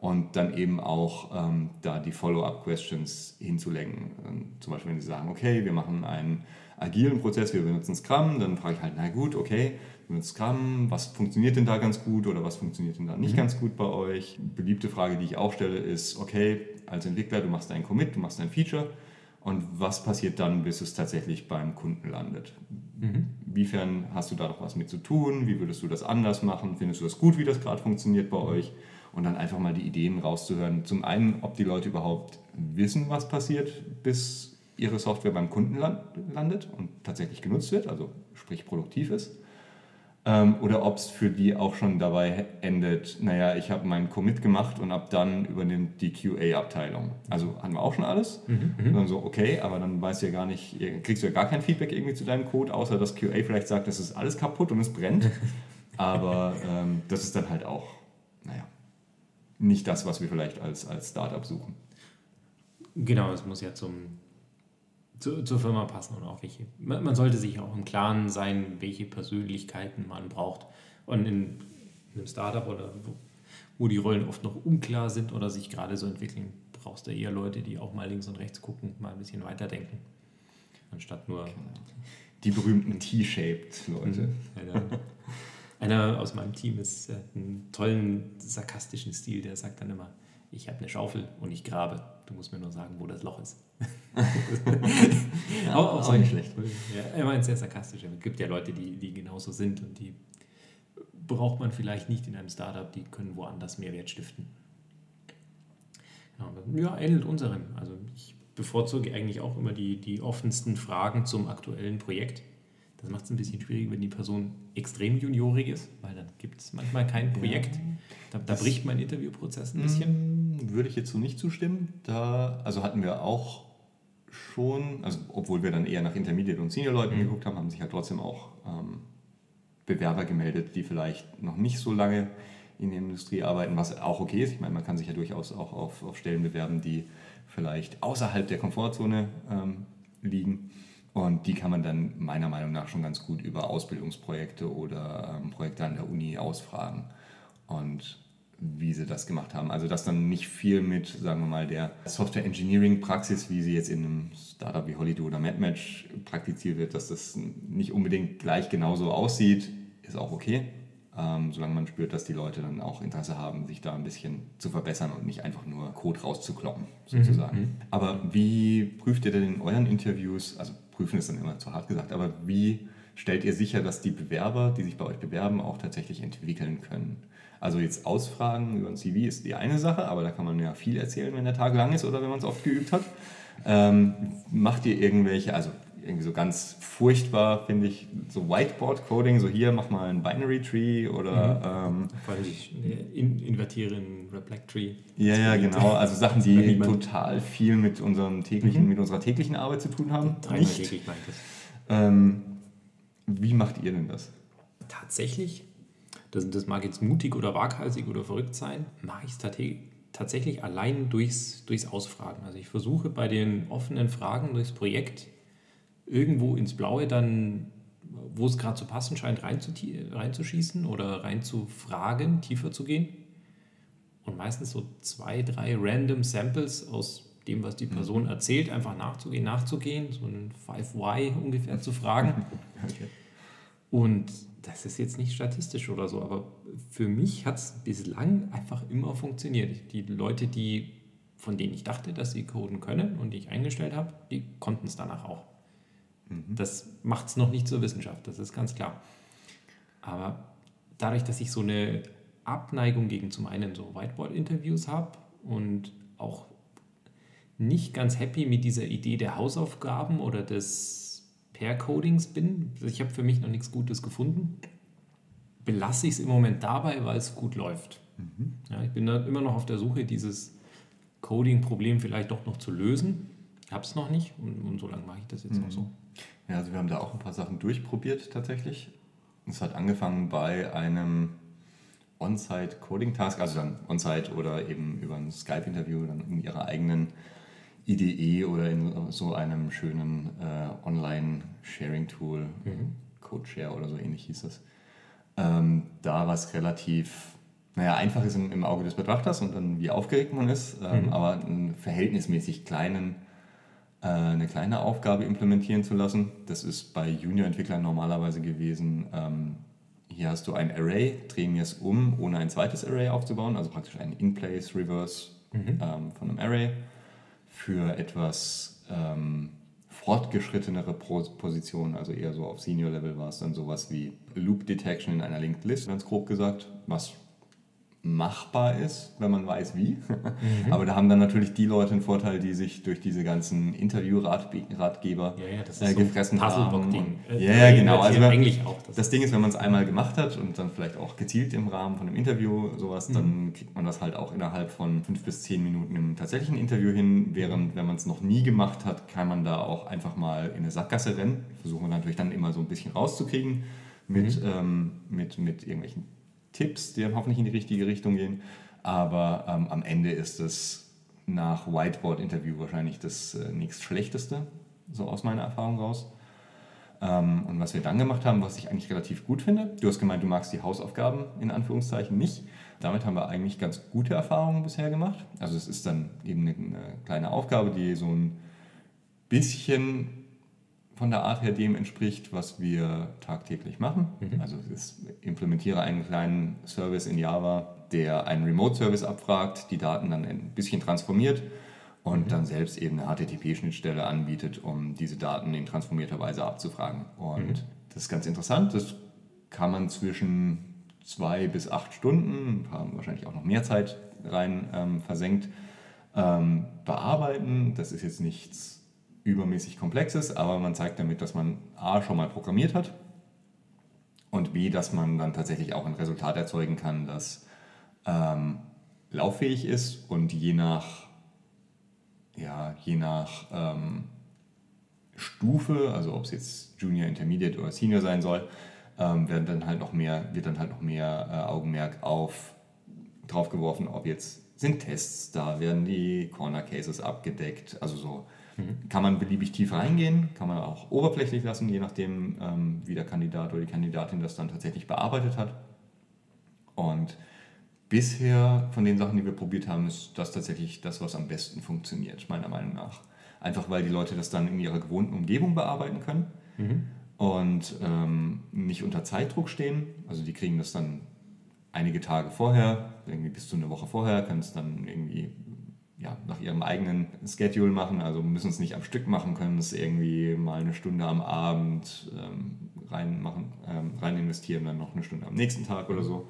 Und dann eben auch ähm, da die Follow-up-Questions hinzulenken. Ähm, zum Beispiel, wenn sie sagen, okay, wir machen einen agilen Prozess, wir benutzen Scrum, dann frage ich halt, na gut, okay, wir benutzen Scrum, was funktioniert denn da ganz gut oder was funktioniert denn da nicht mhm. ganz gut bei euch? Beliebte Frage, die ich auch stelle, ist, okay, als Entwickler, du machst einen Commit, du machst ein Feature und was passiert dann, bis es tatsächlich beim Kunden landet? Mhm. Inwiefern hast du da noch was mit zu tun? Wie würdest du das anders machen? Findest du das gut, wie das gerade funktioniert bei mhm. euch? Und dann einfach mal die Ideen rauszuhören. Zum einen, ob die Leute überhaupt wissen, was passiert, bis ihre Software beim Kunden landet und tatsächlich genutzt wird, also sprich produktiv ist. Ähm, oder ob es für die auch schon dabei endet, naja, ich habe meinen Commit gemacht und ab dann übernimmt die QA-Abteilung. Also haben wir auch schon alles. Mhm, mhm, und dann so, okay, aber dann weißt du ja gar nicht, kriegst du ja gar kein Feedback irgendwie zu deinem Code, außer dass QA vielleicht sagt, das ist alles kaputt und es brennt. <laughs> aber ähm, das ist dann halt auch, naja, nicht das, was wir vielleicht als, als Startup suchen. Genau, es muss ja zum zu, zur Firma passen und auch welche. Man, man, sollte sich auch im Klaren sein, welche Persönlichkeiten man braucht. Und in, in einem Startup oder wo, wo, die Rollen oft noch unklar sind oder sich gerade so entwickeln, brauchst du eher Leute, die auch mal links und rechts gucken, mal ein bisschen weiterdenken. Anstatt nur. Die berühmten T-shaped Leute. Einer, mhm. einer aus meinem Team ist einen tollen sarkastischen Stil, der sagt dann immer, ich habe eine Schaufel und ich grabe. Du musst mir nur sagen, wo das Loch ist. <laughs> ja, auch, auch, auch nicht schlecht. Ja, er meint sehr sarkastisch. Es gibt ja Leute, die, die genauso sind und die braucht man vielleicht nicht in einem Startup, die können woanders Mehrwert stiften. Ja, ähnelt unserem. Also ich bevorzuge eigentlich auch immer die, die offensten Fragen zum aktuellen Projekt. Das macht es ein bisschen schwierig, wenn die Person extrem juniorig ist, weil dann gibt es manchmal kein Projekt. Ja, da, da bricht mein Interviewprozess ein bisschen. Mm, würde ich jetzt so nicht zustimmen. Da, also hatten wir auch schon, also obwohl wir dann eher nach Intermediate- und Senior-Leuten mhm. geguckt haben, haben sich halt trotzdem auch ähm, Bewerber gemeldet, die vielleicht noch nicht so lange in der Industrie arbeiten, was auch okay ist. Ich meine, man kann sich ja durchaus auch auf, auf Stellen bewerben, die vielleicht außerhalb der Komfortzone ähm, liegen. Und die kann man dann meiner Meinung nach schon ganz gut über Ausbildungsprojekte oder ähm, Projekte an der Uni ausfragen. Und wie sie das gemacht haben. Also dass dann nicht viel mit, sagen wir mal, der Software Engineering Praxis, wie sie jetzt in einem Startup wie Holiday oder MadMatch praktiziert wird, dass das nicht unbedingt gleich genauso aussieht, ist auch okay. Ähm, solange man spürt, dass die Leute dann auch Interesse haben, sich da ein bisschen zu verbessern und nicht einfach nur Code rauszukloppen, sozusagen. Mhm. Aber wie prüft ihr denn in euren Interviews, also prüfen ist dann immer zu hart gesagt, aber wie stellt ihr sicher, dass die Bewerber, die sich bei euch bewerben, auch tatsächlich entwickeln können? Also jetzt Ausfragen über ein CV ist die eine Sache, aber da kann man ja viel erzählen, wenn der Tag lang ist oder wenn man es oft geübt hat. Ähm, macht ihr irgendwelche, also irgendwie so ganz furchtbar, finde ich, so Whiteboard-Coding, so hier mach mal ein Binary Tree oder. Mhm. Ähm, Vor allem ich in, invertiere in Black Tree. Ja, ja, genau. Also Sachen, die total viel mit, unserem täglichen, mhm. mit unserer täglichen Arbeit zu tun haben. Dreimal täglich meine ich das. Ähm, wie macht ihr denn das? Tatsächlich das, das mag jetzt mutig oder waghalsig oder verrückt sein, mache ich es tatsächlich allein durchs, durchs Ausfragen. Also ich versuche bei den offenen Fragen durchs Projekt irgendwo ins Blaue dann, wo es gerade zu passen scheint, reinzuschießen oder reinzufragen, tiefer zu gehen. Und meistens so zwei, drei random Samples aus dem, was die mhm. Person erzählt, einfach nachzugehen, nachzugehen, so ein 5Y ungefähr zu fragen. <laughs> Okay. Und das ist jetzt nicht statistisch oder so, aber für mich hat es bislang einfach immer funktioniert. Die Leute, die, von denen ich dachte, dass sie coden können und die ich eingestellt habe, die konnten es danach auch. Mhm. Das macht es noch nicht zur Wissenschaft, das ist ganz klar. Aber dadurch, dass ich so eine Abneigung gegen zum einen so Whiteboard-Interviews habe und auch nicht ganz happy mit dieser Idee der Hausaufgaben oder des Pair-Codings bin. Ich habe für mich noch nichts Gutes gefunden. Belasse ich es im Moment dabei, weil es gut läuft. Mhm. Ja, ich bin da immer noch auf der Suche, dieses Coding-Problem vielleicht doch noch zu lösen. Ich habe es noch nicht und, und so lange mache ich das jetzt mhm. noch so. Ja, also wir haben da auch ein paar Sachen durchprobiert tatsächlich. Es hat angefangen bei einem On-Site-Coding-Task, also dann On-Site oder eben über ein Skype-Interview, dann in ihrer eigenen IDE oder in so einem schönen äh, Online-Sharing-Tool, mhm. CodeShare oder so ähnlich hieß das. Ähm, da war es relativ, naja, einfach ist im, im, Auge des Betrachters und dann wie aufgeregt man ist, ähm, mhm. aber einen verhältnismäßig kleinen, eine kleine Aufgabe implementieren zu lassen. Das ist bei Junior-Entwicklern normalerweise gewesen, ähm, hier hast du ein Array, drehen wir es um, ohne ein zweites Array aufzubauen, also praktisch ein In-Place-Reverse mhm. Ähm, von einem Array für etwas ähm, fortgeschrittenere Positionen, also eher so auf Senior-Level war es dann sowas wie Loop Detection in einer Linked List, ganz grob gesagt, was machbar ist, wenn man weiß wie. <laughs> Mhm. Aber da haben dann natürlich die Leute einen Vorteil, die sich durch diese ganzen Interview-Ratgeber ja, ja, äh, gefressen haben. Ding. Ja, ja, genau. Also eigentlich auch das, das Ding ist, wenn man es einmal gemacht hat und dann vielleicht auch gezielt im Rahmen von einem Interview sowas, mhm. dann kriegt man das halt auch innerhalb von fünf bis zehn Minuten im tatsächlichen Interview hin. Während wenn man es noch nie gemacht hat, kann man da auch einfach mal in eine Sackgasse rennen. Versuchen wir natürlich dann immer so ein bisschen rauszukriegen mit, mhm. ähm, mit, mit irgendwelchen Tipps, die dann hoffentlich in die richtige Richtung gehen. Aber ähm, am Ende ist es nach Whiteboard-Interview wahrscheinlich das äh, nächst Schlechteste, so aus meiner Erfahrung raus. Ähm, und was wir dann gemacht haben, was ich eigentlich relativ gut finde, du hast gemeint, du magst die Hausaufgaben in Anführungszeichen nicht. Damit haben wir eigentlich ganz gute Erfahrungen bisher gemacht. Also es ist dann eben eine, eine kleine Aufgabe, die so ein bisschen von der Art her dem entspricht, was wir tagtäglich machen. Mhm. Also ich implementiere einen kleinen Service in Java, der einen Remote-Service abfragt, die Daten dann ein bisschen transformiert und mhm. dann selbst eben eine HTTP-Schnittstelle anbietet, um diese Daten in transformierter Weise abzufragen. Und mhm. das ist ganz interessant. Das kann man zwischen zwei bis acht Stunden, haben wahrscheinlich auch noch mehr Zeit rein ähm, versenkt, ähm, bearbeiten. Das ist jetzt nichts übermäßig komplex ist, aber man zeigt damit, dass man A schon mal programmiert hat und B, dass man dann tatsächlich auch ein Resultat erzeugen kann, das ähm, lauffähig ist und je nach, ja, je nach ähm, Stufe, also ob es jetzt Junior, Intermediate oder Senior sein soll, ähm, werden dann halt noch mehr, wird dann halt noch mehr äh, Augenmerk auf drauf geworfen, ob jetzt sind Tests da, werden die Corner Cases abgedeckt, also so Mhm. Kann man beliebig tief reingehen, kann man auch oberflächlich lassen, je nachdem, ähm, wie der Kandidat oder die Kandidatin das dann tatsächlich bearbeitet hat. Und bisher von den Sachen, die wir probiert haben, ist das tatsächlich das, was am besten funktioniert, meiner Meinung nach. Einfach weil die Leute das dann in ihrer gewohnten Umgebung bearbeiten können mhm. und ähm, nicht unter Zeitdruck stehen. Also die kriegen das dann einige Tage vorher, irgendwie bis zu eine Woche vorher, können es dann irgendwie ja, nach ihrem eigenen Schedule machen, also müssen es nicht am Stück machen, können es irgendwie mal eine Stunde am Abend ähm, rein, machen, ähm, rein investieren, dann noch eine Stunde am nächsten Tag oder so.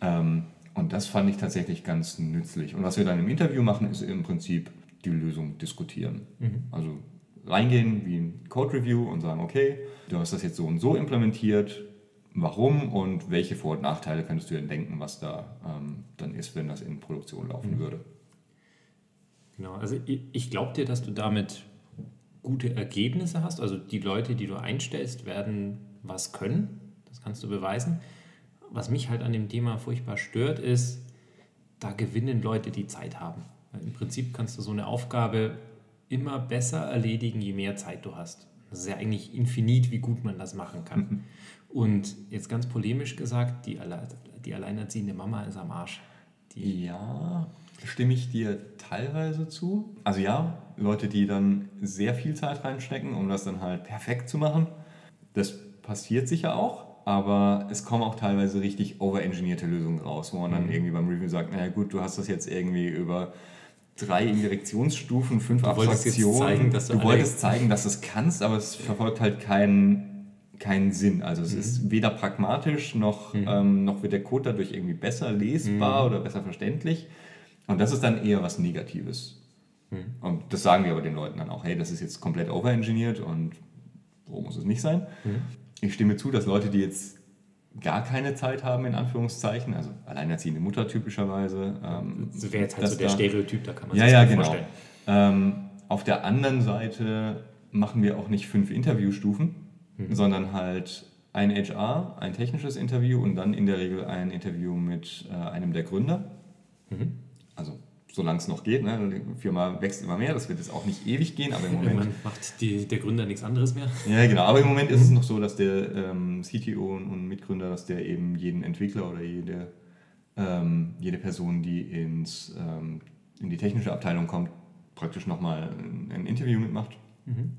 Ähm, und das fand ich tatsächlich ganz nützlich. Und was wir dann im Interview machen, ist im Prinzip die Lösung diskutieren. Mhm. Also reingehen wie ein Code Review und sagen, okay, du hast das jetzt so und so implementiert, warum und welche Vor- und Nachteile könntest du denn denken, was da ähm, dann ist, wenn das in Produktion laufen mhm. würde. Genau, also ich, ich glaube dir, dass du damit gute Ergebnisse hast. Also die Leute, die du einstellst, werden was können. Das kannst du beweisen. Was mich halt an dem Thema furchtbar stört, ist, da gewinnen Leute, die Zeit haben. Im Prinzip kannst du so eine Aufgabe immer besser erledigen, je mehr Zeit du hast. Das ist ja eigentlich infinit, wie gut man das machen kann. Mhm. Und jetzt ganz polemisch gesagt, die, die alleinerziehende Mama ist am Arsch. Die ja, stimme ich dir teilweise zu. Also ja, Leute, die dann sehr viel Zeit reinstecken, um das dann halt perfekt zu machen. Das passiert sicher auch, aber es kommen auch teilweise richtig overengineerte Lösungen raus, wo man dann mhm. irgendwie beim Review sagt, naja gut, du hast das jetzt irgendwie über drei Indirektionsstufen, fünf du Abstraktionen. Zeigen, du, du wolltest zeigen, dass du es kannst, aber es verfolgt halt keinen, keinen Sinn. Also es mhm. ist weder pragmatisch noch, mhm. ähm, noch wird der Code dadurch irgendwie besser lesbar mhm. oder besser verständlich. Und das ist dann eher was Negatives. Mhm. Und das sagen wir aber den Leuten dann auch, hey, das ist jetzt komplett overengineert und so muss es nicht sein. Mhm. Ich stimme zu, dass Leute, die jetzt gar keine Zeit haben, in Anführungszeichen, also alleinerziehende Mutter typischerweise. Ähm, das wäre jetzt halt so der da, Stereotyp, da kann man ja, sich ja, genau. vorstellen. Ähm, auf der anderen Seite machen wir auch nicht fünf Interviewstufen, mhm. sondern halt ein HR, ein technisches Interview und dann in der Regel ein Interview mit äh, einem der Gründer. Mhm. Also solange es noch geht. Ne? Die Firma wächst immer mehr, das wird jetzt auch nicht ewig gehen, aber im Moment. Irgendwann macht die, der Gründer nichts anderes mehr. Ja, genau. Aber im Moment ist es noch so, dass der ähm, CTO und Mitgründer, dass der eben jeden Entwickler oder jede, ähm, jede Person, die ins, ähm, in die technische Abteilung kommt, praktisch nochmal ein, ein Interview mitmacht. Mhm.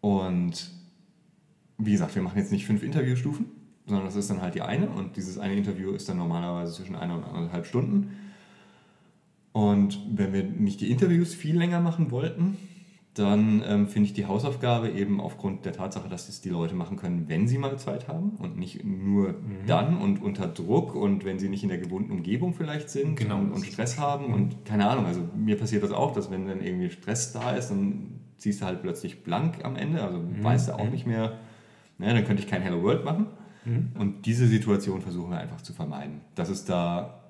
Und wie gesagt, wir machen jetzt nicht fünf Interviewstufen, sondern das ist dann halt die eine und dieses eine Interview ist dann normalerweise zwischen einer und anderthalb Stunden. Und wenn wir nicht die Interviews viel länger machen wollten, dann ähm, finde ich die Hausaufgabe eben aufgrund der Tatsache, dass es die Leute machen können, wenn sie mal Zeit haben und nicht nur mhm. dann und unter Druck und wenn sie nicht in der gewohnten Umgebung vielleicht sind genau, und, und Stress haben mhm. und keine Ahnung, also mir passiert das auch, dass wenn dann irgendwie Stress da ist, dann ziehst du halt plötzlich blank am Ende, also mhm. weißt du auch mhm. nicht mehr, ne, dann könnte ich kein Hello World machen. Mhm. Und diese Situation versuchen wir einfach zu vermeiden. Dass es da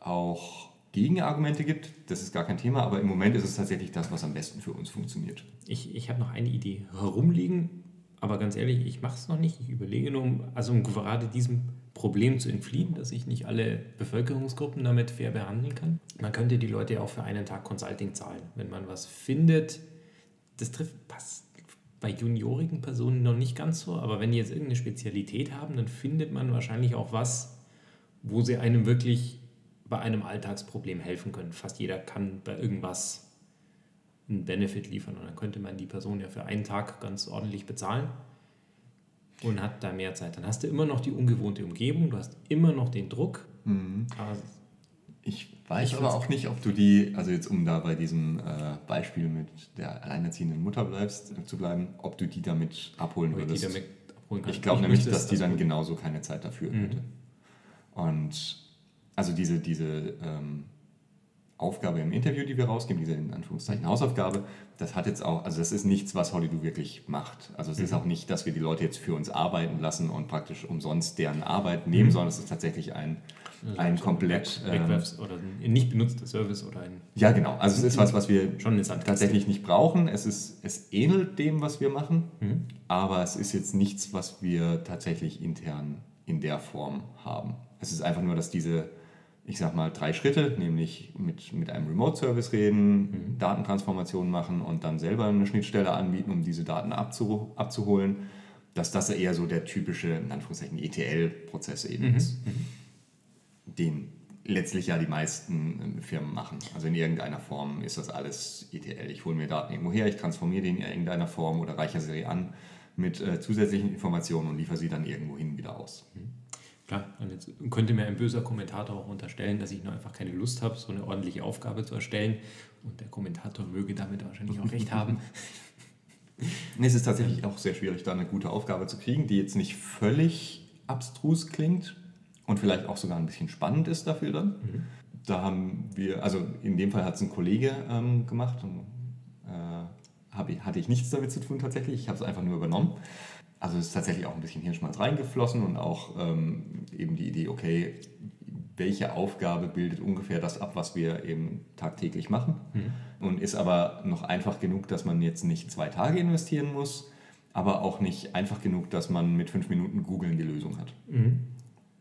auch Gegenargumente gibt, das ist gar kein Thema, aber im Moment ist es tatsächlich das, was am besten für uns funktioniert. Ich, ich habe noch eine Idee herumliegen, aber ganz ehrlich, ich mache es noch nicht. Ich überlege nur, also um gerade diesem Problem zu entfliehen, dass ich nicht alle Bevölkerungsgruppen damit fair behandeln kann. Man könnte die Leute ja auch für einen Tag Consulting zahlen. Wenn man was findet, das trifft, passt bei juniorigen Personen noch nicht ganz so, aber wenn die jetzt irgendeine Spezialität haben, dann findet man wahrscheinlich auch was, wo sie einem wirklich bei einem Alltagsproblem helfen können. Fast jeder kann bei irgendwas einen Benefit liefern und dann könnte man die Person ja für einen Tag ganz ordentlich bezahlen und hat da mehr Zeit. Dann hast du immer noch die ungewohnte Umgebung, du hast immer noch den Druck. Mhm. ich weiß ich aber auch nicht, ob du die, also jetzt um da bei diesem äh, Beispiel mit der alleinerziehenden Mutter bleibst, äh, zu bleiben, ob du die damit abholen ob würdest. Damit abholen ich glaube nämlich, dass die dann genauso keine Zeit dafür mhm. hätte. Und also diese, diese ähm, Aufgabe im Interview, die wir rausgeben, diese in Anführungszeichen Hausaufgabe, das hat jetzt auch, also das ist nichts, was Hollywood wirklich macht. Also es mhm. ist auch nicht, dass wir die Leute jetzt für uns arbeiten lassen und praktisch umsonst deren Arbeit nehmen, mhm. sondern es ist tatsächlich ein, also ein komplett... Ähm, oder ein nicht benutzter Service oder ein... Ja, genau. Also es ist was, was wir schon tatsächlich nicht brauchen. Es, ist, es ähnelt dem, was wir machen, mhm. aber es ist jetzt nichts, was wir tatsächlich intern in der Form haben. Es ist einfach nur, dass diese ich sag mal, drei Schritte, nämlich mit, mit einem Remote-Service reden, mhm. Datentransformationen machen und dann selber eine Schnittstelle anbieten, um diese Daten abzu, abzuholen, dass das eher so der typische, in Anführungszeichen, ETL-Prozess eben mhm. ist, mhm. den letztlich ja die meisten äh, Firmen machen. Also in irgendeiner Form ist das alles ETL. Ich hole mir Daten irgendwo her, ich transformiere die in irgendeiner Form oder reiche sie an mit äh, zusätzlichen Informationen und liefere sie dann irgendwo hin wieder aus. Mhm. Klar, und jetzt könnte mir ein böser Kommentator auch unterstellen, dass ich nur einfach keine Lust habe, so eine ordentliche Aufgabe zu erstellen. Und der Kommentator möge damit wahrscheinlich auch recht haben. <laughs> Nee, es ist tatsächlich auch sehr schwierig, da eine gute Aufgabe zu kriegen, die jetzt nicht völlig abstrus klingt und vielleicht auch sogar ein bisschen spannend ist dafür dann. Mhm. Da haben wir, also in dem Fall hat es ein Kollege ähm, gemacht und äh, ich, hatte ich nichts damit zu tun tatsächlich, ich habe es einfach nur übernommen. Also es ist tatsächlich auch ein bisschen Hirnschmalz reingeflossen und auch ähm, eben die Idee, okay, welche Aufgabe bildet ungefähr das ab, was wir eben tagtäglich machen. Mhm. Und ist aber noch einfach genug, dass man jetzt nicht zwei Tage investieren muss, aber auch nicht einfach genug, dass man mit fünf Minuten googeln die Lösung hat. Mhm.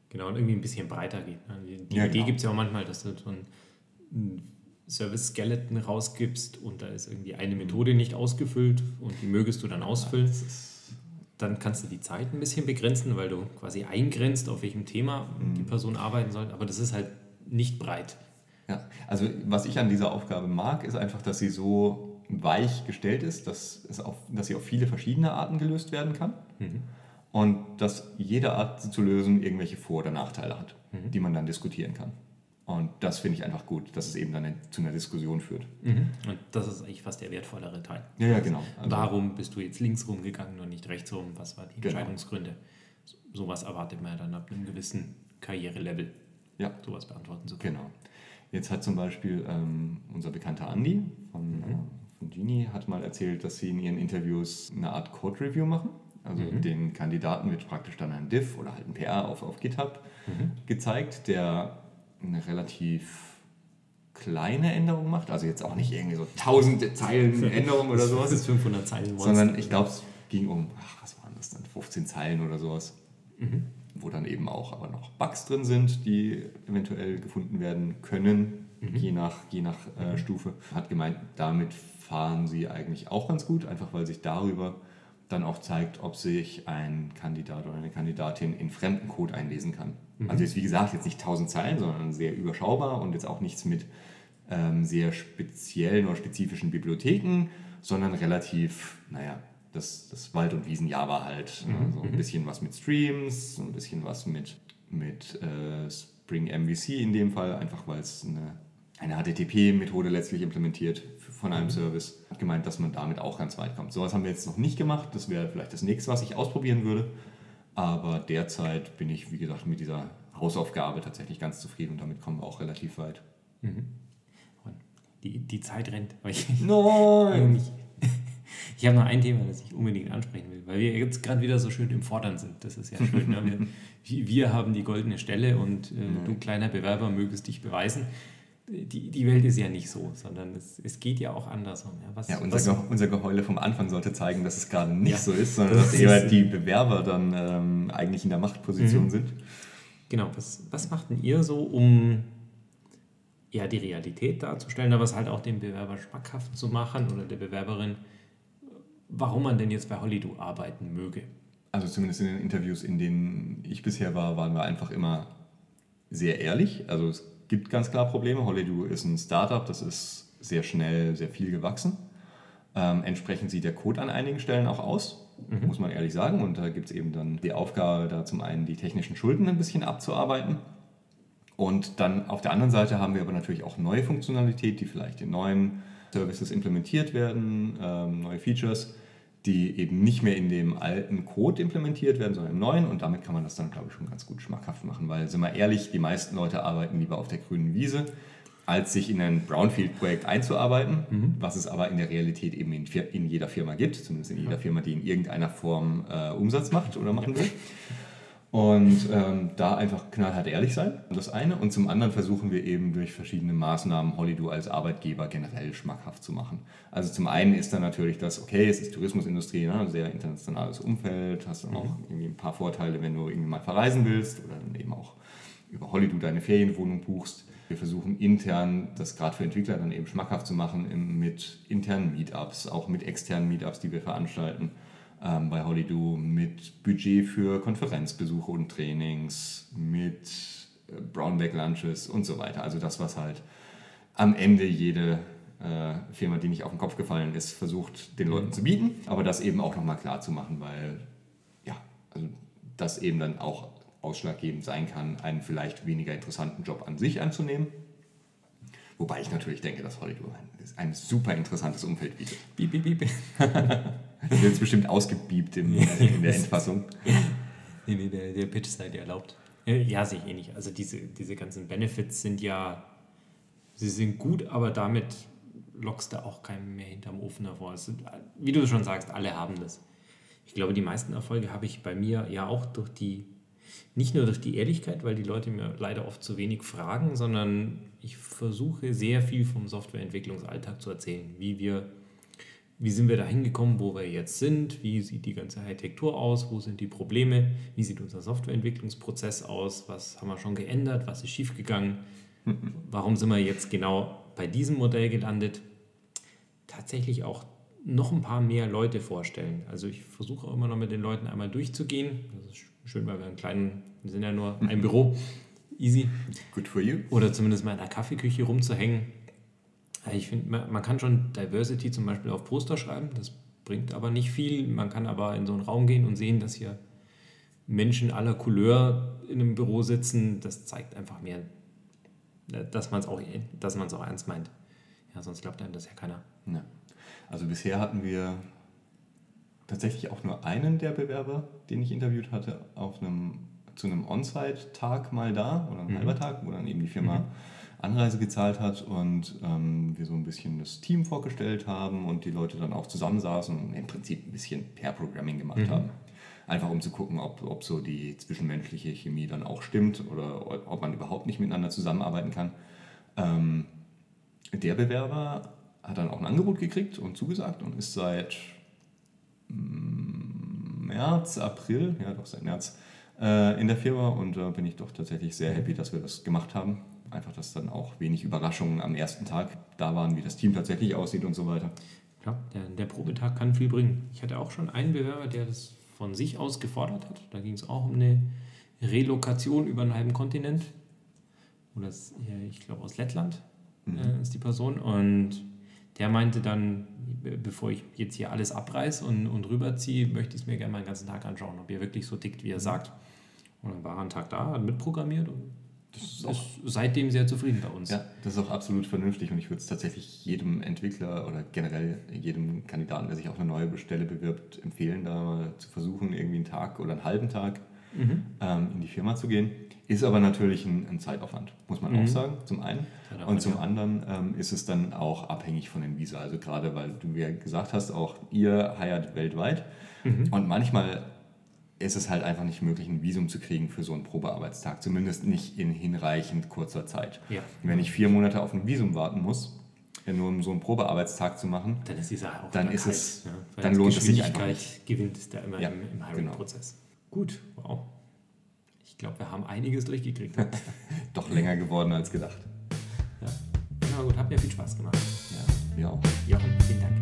Genau, und irgendwie ein bisschen breiter geht. Ne? Die, die ja, Idee genau. gibt es ja auch manchmal, dass du so ein Service-Skeleton rausgibst und da ist irgendwie eine Methode nicht ausgefüllt und die mögest du dann ausfüllen. Ja, dann kannst du die Zeit ein bisschen begrenzen, weil du quasi eingrenzt, auf welchem Thema mhm. die Person arbeiten soll. Aber das ist halt nicht breit. Ja, also was ich an dieser Aufgabe mag, ist einfach, dass sie so weich gestellt ist, dass, es auf, dass sie auf viele verschiedene Arten gelöst werden kann. Mhm. Und dass jede Art sie zu lösen irgendwelche Vor- oder Nachteile hat, mhm. die man dann diskutieren kann. Und das finde ich einfach gut, dass es eben dann zu einer Diskussion führt. Mhm. Und das ist eigentlich fast der wertvollere Teil. Ja, ja, genau. Also Warum bist du jetzt links rumgegangen und nicht rechts rum? Was waren die genau. Entscheidungsgründe? Sowas erwartet man ja dann ab einem gewissen Karrierelevel, ja. sowas beantworten zu können. Genau. Jetzt hat zum Beispiel ähm, unser bekannter Andi von, mhm. äh, von Genie hat mal erzählt, dass sie in ihren Interviews eine Art Code-Review machen. Also mhm. den Kandidaten wird praktisch dann ein Diff oder halt ein PR auf, auf GitHub mhm. gezeigt, der eine relativ kleine Änderung macht, also jetzt auch nicht irgendwie so tausende Zeilen <laughs> Änderung oder sowas. Das ist 500 Zeilen Monster. Sondern ich glaube, es ging um, ach, was waren das dann, 15 Zeilen oder sowas. Mhm. Wo dann eben auch aber noch Bugs drin sind, die eventuell gefunden werden können, mhm. je nach, je nach äh, mhm. Stufe. Hat gemeint, damit fahren sie eigentlich auch ganz gut, einfach weil sich darüber dann auch zeigt, ob sich ein Kandidat oder eine Kandidatin in fremden Code einlesen kann. Mhm. Also jetzt wie gesagt jetzt nicht 1000 Zeilen, sondern sehr überschaubar und jetzt auch nichts mit ähm, sehr speziellen oder spezifischen Bibliotheken, sondern relativ, naja, das, das Wald- und Wiesen-Java halt. Ne? Mhm. So ein mhm. bisschen was mit Streams, ein bisschen was mit, mit äh, Spring MVC in dem Fall, einfach weil es eine, eine HTTP-Methode letztlich implementiert von einem mhm. Service. Hat gemeint, dass man damit auch ganz weit kommt. Sowas haben wir jetzt noch nicht gemacht. Das wäre vielleicht das nächste, was ich ausprobieren würde. Aber derzeit bin ich, wie gesagt, mit dieser Hausaufgabe tatsächlich ganz zufrieden und damit kommen wir auch relativ weit. Mhm. Die, die Zeit rennt. <laughs> Nein! <laughs> Ich habe noch ein Thema, das ich unbedingt ansprechen will, weil wir jetzt gerade wieder so schön im Fordern sind. Das ist ja schön. Ne? wir, <laughs> wir, haben die goldene Stelle und äh, du, kleiner Bewerber, mögest dich beweisen die, die Welt ist ja nicht so, sondern es, es geht ja auch andersrum. Ja, was, ja unser, was, unser Geheule vom Anfang sollte zeigen, dass es gerade nicht ja, so ist, sondern das dass eher die Bewerber dann ähm, eigentlich in der Machtposition mhm. sind. Genau, was, was macht denn ihr so, um ja, die Realität darzustellen, aber es halt auch dem Bewerber schmackhaft zu machen oder der Bewerberin, warum man denn jetzt bei Hollydo arbeiten möge? Also zumindest in den Interviews, in denen ich bisher war, waren wir einfach immer sehr ehrlich. Also es gibt ganz klar Probleme. Hollydo ist ein Startup, das ist sehr schnell, sehr viel gewachsen. Ähm, entsprechend sieht der Code an einigen Stellen auch aus, mhm. muss man ehrlich sagen. Und da gibt es eben dann die Aufgabe, da zum einen die technischen Schulden ein bisschen abzuarbeiten. Und dann auf der anderen Seite haben wir aber natürlich auch neue Funktionalität, die vielleicht in neuen Services implementiert werden, ähm, neue Features die eben nicht mehr in dem alten Code implementiert werden, sondern im neuen. Und damit kann man das dann, glaube ich, schon ganz gut schmackhaft machen. Weil, sind wir ehrlich, die meisten Leute arbeiten lieber auf der grünen Wiese, als sich in ein Brownfield-Projekt einzuarbeiten, mhm. was es aber in der Realität eben in, in, jeder Firma gibt, zumindest in jeder Firma, die in irgendeiner Form äh, Umsatz macht oder machen will. Und ähm, da einfach knallhart ehrlich sein, das eine. Und zum anderen versuchen wir eben durch verschiedene Maßnahmen Hollywood als Arbeitgeber generell schmackhaft zu machen. Also zum einen ist dann natürlich das, okay, es ist Tourismusindustrie, ne, sehr internationales Umfeld, hast dann auch mhm. irgendwie ein paar Vorteile, wenn du irgendwie mal verreisen willst oder dann eben auch über Hollywood deine Ferienwohnung buchst. Wir versuchen intern das gerade für Entwickler dann eben schmackhaft zu machen mit internen Meetups, auch mit externen Meetups, die wir veranstalten ähm, bei Hollydo mit Budget für Konferenzbesuche und Trainings, mit äh, Brownback Lunches und so weiter. Also das, was halt am Ende jede äh, Firma, die nicht auf den Kopf gefallen ist, versucht den Leuten zu bieten, aber das eben auch nochmal klar zu machen, weil ja, also das eben dann auch ausschlaggebend sein kann, einen vielleicht weniger interessanten Job an sich anzunehmen. Wobei ich natürlich denke, dass Hollywood ein, ein super interessantes Umfeld bietet. Piep, piep, piep. Das wird jetzt bestimmt ausgebiebt in, in der Endfassung. nee, nee, der, der Pitch sei dir erlaubt. Ja, sehe ich eh nicht. Also diese, diese ganzen Benefits sind ja, sie sind gut, aber damit lockst du auch keinen mehr hinterm Ofen davor. Also, wie du schon sagst, alle haben das. Ich glaube, die meisten Erfolge habe ich bei mir ja auch durch die, nicht nur durch die Ehrlichkeit, weil die Leute mir leider oft zu wenig fragen, sondern ich versuche sehr viel vom Softwareentwicklungsalltag zu erzählen, wie wir wie sind wir da hingekommen, wo wir jetzt sind, wie sieht die ganze Architektur aus, wo sind die Probleme, wie sieht unser Softwareentwicklungsprozess aus, was haben wir schon geändert, was ist schiefgegangen, <laughs> warum sind wir jetzt genau bei diesem Modell gelandet. Tatsächlich auch noch ein paar mehr Leute vorstellen. Also ich versuche auch immer noch mit den Leuten einmal durchzugehen. Das ist schön, weil wir einen kleinen, wir sind ja nur ein <laughs> Büro, easy. Good for you. Oder zumindest mal in der Kaffeeküche rumzuhängen ich finde, man, kann schon Diversity zum Beispiel auf Poster schreiben, das bringt aber nicht viel. Man kann aber in so einen Raum gehen und sehen, dass hier Menschen aller Couleur in einem Büro sitzen. Das zeigt einfach mehr, dass man es auch, auch ernst meint. Ja, sonst glaubt einem das ja keiner. Ja. Also bisher hatten wir tatsächlich auch nur einen der Bewerber, den ich interviewt hatte, auf einem, zu einem On-Site-Tag mal da oder ein mhm. halber Tag, wo dann eben die Firma mhm Anreise gezahlt hat und ähm, wir so ein bisschen das Team vorgestellt haben und die Leute dann auch zusammensaßen und im Prinzip ein bisschen Pair-Programming gemacht mhm. haben. Einfach um zu gucken, ob, ob so die zwischenmenschliche Chemie dann auch stimmt oder ob man überhaupt nicht miteinander zusammenarbeiten kann. Ähm, der Bewerber hat dann auch ein Angebot gekriegt und zugesagt und ist seit mm, März, April, ja doch seit März, äh, in der Firma und da äh, bin ich doch tatsächlich sehr happy, dass wir das gemacht haben einfach, dass dann auch wenig Überraschungen am ersten Tag da waren, wie das Team tatsächlich aussieht und so weiter. Ja, der, der Probetag kann viel bringen. Ich hatte auch schon einen Bewerber, der das von sich aus gefordert hat. Da ging es auch um eine Relokation über einen halben Kontinent. Oder ich glaube aus Lettland mhm. äh, ist die Person. Und der meinte dann, bevor ich jetzt hier alles abreiße und, und rüberziehe, möchte ich es mir gerne mal den ganzen Tag anschauen, ob er wirklich so tickt, wie er sagt. Und dann war er einen Tag da, hat mitprogrammiert und das ist, auch, seitdem sehr zufrieden bei uns. Ja, das ist auch absolut vernünftig und ich würde es tatsächlich jedem Entwickler oder generell jedem Kandidaten, der sich auf eine neue Stelle bewirbt, empfehlen, da mal zu versuchen, irgendwie einen Tag oder einen halben Tag mhm. ähm, in die Firma zu gehen. Ist aber natürlich ein, ein Zeitaufwand, muss man mhm. auch sagen, zum einen. Und zum anderen ähm, ist es dann auch abhängig von den Visa. Also gerade weil du ja gesagt hast, auch ihr heiert weltweit. Mhm. Und manchmal ist es halt einfach nicht möglich, ein Visum zu kriegen für so einen Probearbeitstag. Zumindest nicht in hinreichend kurzer Zeit. Ja. Wenn ich vier Monate auf ein Visum warten muss, nur um so einen Probearbeitstag zu machen, dann ist die Sache auch dann ist es, ja, dann lohnt es sich einfach nicht. gewinnt ist da immer ja, im, im Hiring-Prozess. Genau. Gut, wow. Ich glaube, wir haben einiges durchgekriegt. <laughs> Doch länger geworden als gedacht. Ja, na gut, hat mir viel Spaß gemacht. Ja, mir auch. Jochen, vielen Dank.